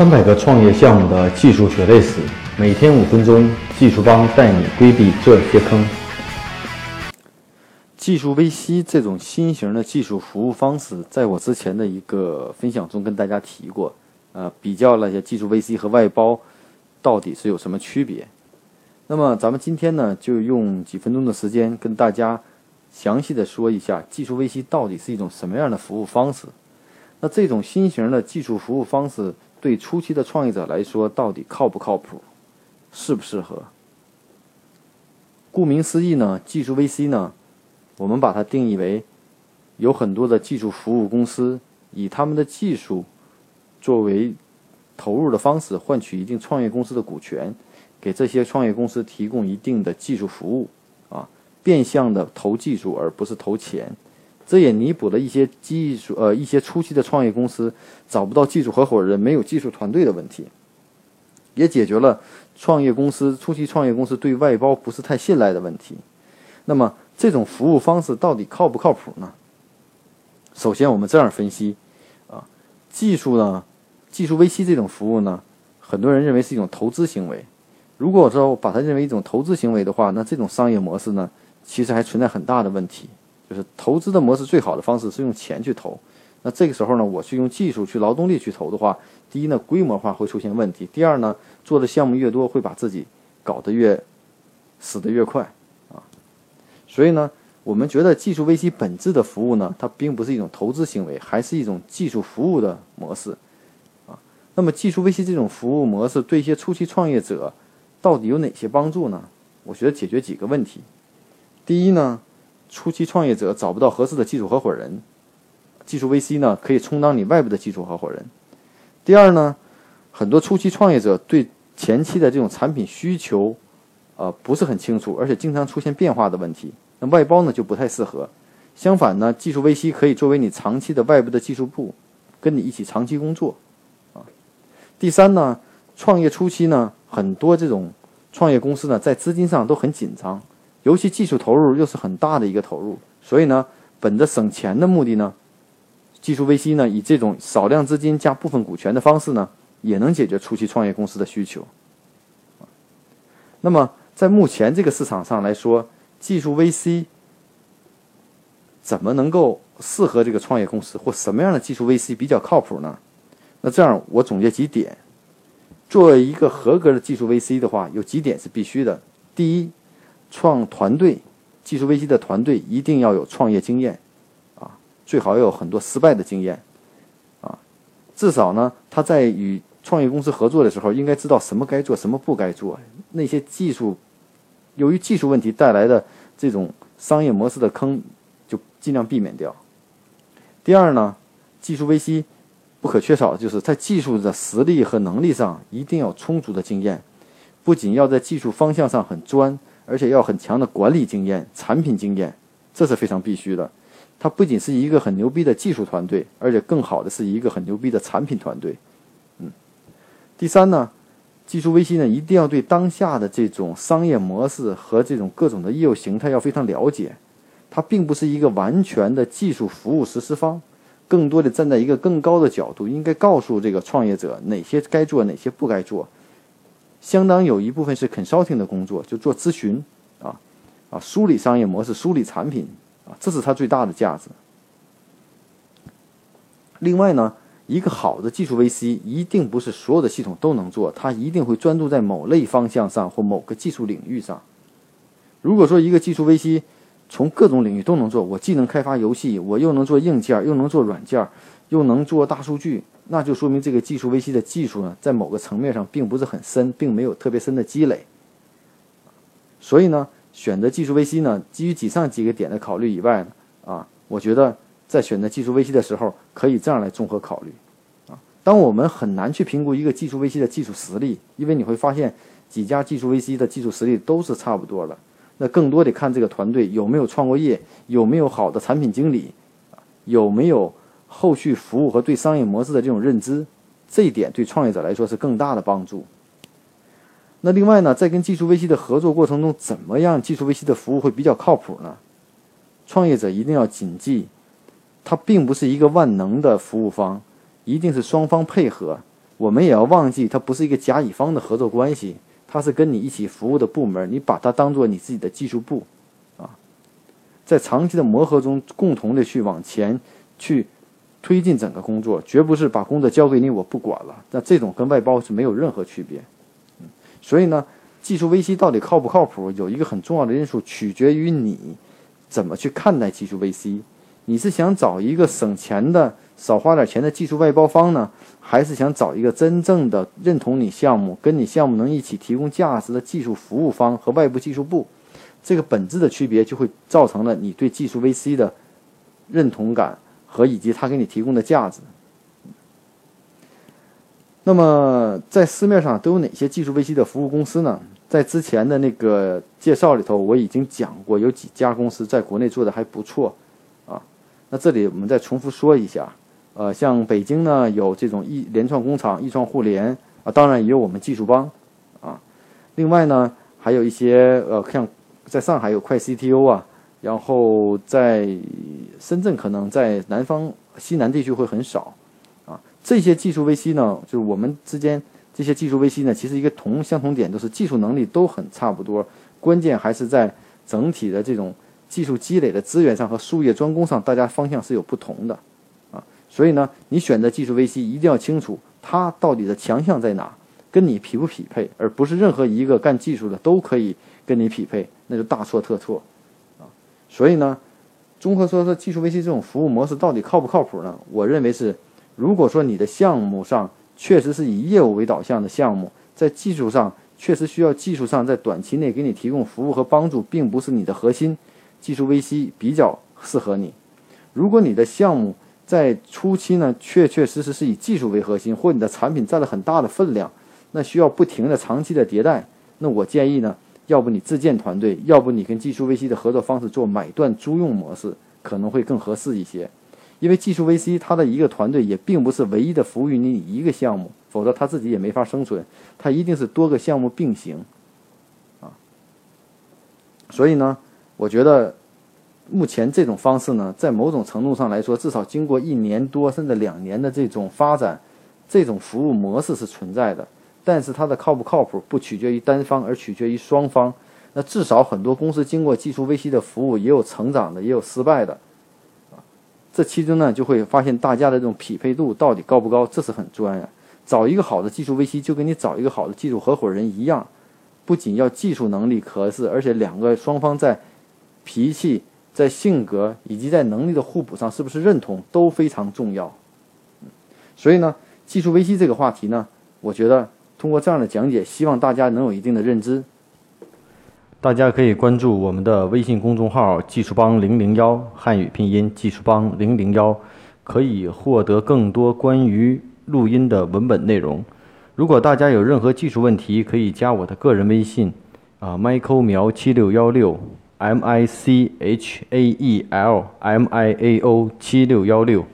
三百个创业项目的技术血泪史，每天五分钟，技术帮带你规避这些坑。技术 VC 这种新型的技术服务方式，在我之前的一个分享中跟大家提过，呃，比较了一下技术 VC 和外包到底是有什么区别。那么咱们今天呢，就用几分钟的时间跟大家详细的说一下技术 VC 到底是一种什么样的服务方式。那这种新型的技术服务方式。对初期的创业者来说，到底靠不靠谱，适不适合？顾名思义呢，技术 VC 呢，我们把它定义为有很多的技术服务公司以他们的技术作为投入的方式，换取一定创业公司的股权，给这些创业公司提供一定的技术服务，啊，变相的投技术而不是投钱。这也弥补了一些技术呃一些初期的创业公司找不到技术合伙人、没有技术团队的问题，也解决了创业公司初期创业公司对外包不是太信赖的问题。那么这种服务方式到底靠不靠谱呢？首先我们这样分析啊，技术呢，技术 VC 这种服务呢，很多人认为是一种投资行为。如果说把它认为一种投资行为的话，那这种商业模式呢，其实还存在很大的问题。就是投资的模式最好的方式是用钱去投，那这个时候呢，我去用技术去劳动力去投的话，第一呢，规模化会出现问题；第二呢，做的项目越多，会把自己搞得越死得越快啊。所以呢，我们觉得技术 VC 本质的服务呢，它并不是一种投资行为，还是一种技术服务的模式啊。那么，技术 VC 这种服务模式对一些初期创业者到底有哪些帮助呢？我觉得解决几个问题。第一呢。初期创业者找不到合适的技术合伙人，技术 VC 呢可以充当你外部的技术合伙人。第二呢，很多初期创业者对前期的这种产品需求，呃不是很清楚，而且经常出现变化的问题。那外包呢就不太适合。相反呢，技术 VC 可以作为你长期的外部的技术部，跟你一起长期工作。啊，第三呢，创业初期呢，很多这种创业公司呢在资金上都很紧张。尤其技术投入又是很大的一个投入，所以呢，本着省钱的目的呢，技术 VC 呢以这种少量资金加部分股权的方式呢，也能解决初期创业公司的需求。那么在目前这个市场上来说，技术 VC 怎么能够适合这个创业公司，或什么样的技术 VC 比较靠谱呢？那这样我总结几点：作为一个合格的技术 VC 的话，有几点是必须的。第一。创团队，技术 VC 的团队一定要有创业经验，啊，最好要有很多失败的经验，啊，至少呢，他在与创业公司合作的时候，应该知道什么该做，什么不该做。那些技术，由于技术问题带来的这种商业模式的坑，就尽量避免掉。第二呢，技术 VC 不可缺少的就是在技术的实力和能力上一定要充足的经验，不仅要在技术方向上很专。而且要很强的管理经验、产品经验，这是非常必须的。它不仅是一个很牛逼的技术团队，而且更好的是一个很牛逼的产品团队。嗯，第三呢，技术 VC 呢一定要对当下的这种商业模式和这种各种的业务形态要非常了解。它并不是一个完全的技术服务实施方，更多的站在一个更高的角度，应该告诉这个创业者哪些该做，哪些不该做。相当有一部分是 consulting 的工作，就做咨询，啊，啊，梳理商业模式，梳理产品，啊，这是它最大的价值。另外呢，一个好的技术 VC 一定不是所有的系统都能做，它一定会专注在某类方向上或某个技术领域上。如果说一个技术 VC 从各种领域都能做，我既能开发游戏，我又能做硬件，又能做软件，又能做大数据。那就说明这个技术 VC 的技术呢，在某个层面上并不是很深，并没有特别深的积累。所以呢，选择技术 VC 呢，基于以上几个点的考虑以外呢，啊，我觉得在选择技术 VC 的时候，可以这样来综合考虑。啊，当我们很难去评估一个技术 VC 的技术实力，因为你会发现几家技术 VC 的技术实力都是差不多的。那更多得看这个团队有没有创过业，有没有好的产品经理，有没有。后续服务和对商业模式的这种认知，这一点对创业者来说是更大的帮助。那另外呢，在跟技术 VC 的合作过程中，怎么样技术 VC 的服务会比较靠谱呢？创业者一定要谨记，它并不是一个万能的服务方，一定是双方配合，我们也要忘记，它不是一个甲乙方的合作关系，它是跟你一起服务的部门，你把它当做你自己的技术部，啊，在长期的磨合中，共同的去往前去推进整个工作，绝不是把工作交给你我不管了。那这种跟外包是没有任何区别。嗯，所以呢，技术 VC 到底靠不靠谱，有一个很重要的因素，取决于你怎么去看待技术 VC。你是想找一个省钱的、少花点钱的技术外包方呢，还是想找一个真正的认同你项目、跟你项目能一起提供价值的技术服务方和外部技术部？这个本质的区别就会造成了你对技术 VC 的认同感和以及他给你提供的价值。那么，在市面上都有哪些技术 VC 的服务公司呢？在之前的那个介绍里头，我已经讲过，有几家公司在国内做的还不错。啊那这里我们再重复说一下，呃，像北京呢有这种易联创工厂、易创互联啊，当然也有我们技术帮啊。另外呢，还有一些呃，像在上海有快 CTO 啊，然后在深圳可能在南方西南地区会很少啊。这些技术 VC 呢，就是我们之间这些技术 VC 呢，其实一个同相同点都是技术能力都很差不多，关键还是在整体的这种。技术积累的资源上和术业专攻上，大家方向是有不同的，啊，所以呢，你选择技术 VC 一定要清楚它到底的强项在哪，跟你匹不匹配，而不是任何一个干技术的都可以跟你匹配，那就大错特错，啊，所以呢，综合说说技术 VC 这种服务模式到底靠不靠谱呢？我认为是，如果说你的项目上确实是以业务为导向的项目，在技术上确实需要技术上在短期内给你提供服务和帮助，并不是你的核心。技术 VC 比较适合你。如果你的项目在初期呢，确确实实是以技术为核心，或你的产品占了很大的分量，那需要不停的长期的迭代。那我建议呢，要不你自建团队，要不你跟技术 VC 的合作方式做买断租用模式，可能会更合适一些。因为技术 VC 它的一个团队也并不是唯一的服务于你一个项目，否则他自己也没法生存，他一定是多个项目并行，啊，所以呢。我觉得，目前这种方式呢，在某种程度上来说，至少经过一年多甚至两年的这种发展，这种服务模式是存在的。但是它的靠不靠谱，不取决于单方，而取决于双方。那至少很多公司经过技术 VC 的服务，也有成长的，也有失败的。啊，这其中呢，就会发现大家的这种匹配度到底高不高，这是很重要。找一个好的技术 VC，就跟你找一个好的技术合伙人一样，不仅要技术能力合适，而且两个双方在。脾气在性格以及在能力的互补上，是不是认同都非常重要。所以呢，技术 VC 这个话题呢，我觉得通过这样的讲解，希望大家能有一定的认知。大家可以关注我们的微信公众号“技术帮零零幺”汉语拼音“技术帮零零幺”，可以获得更多关于录音的文本内容。如果大家有任何技术问题，可以加我的个人微信啊，Michael 苗七六幺六。M I C H A E L M I A O 七六幺六。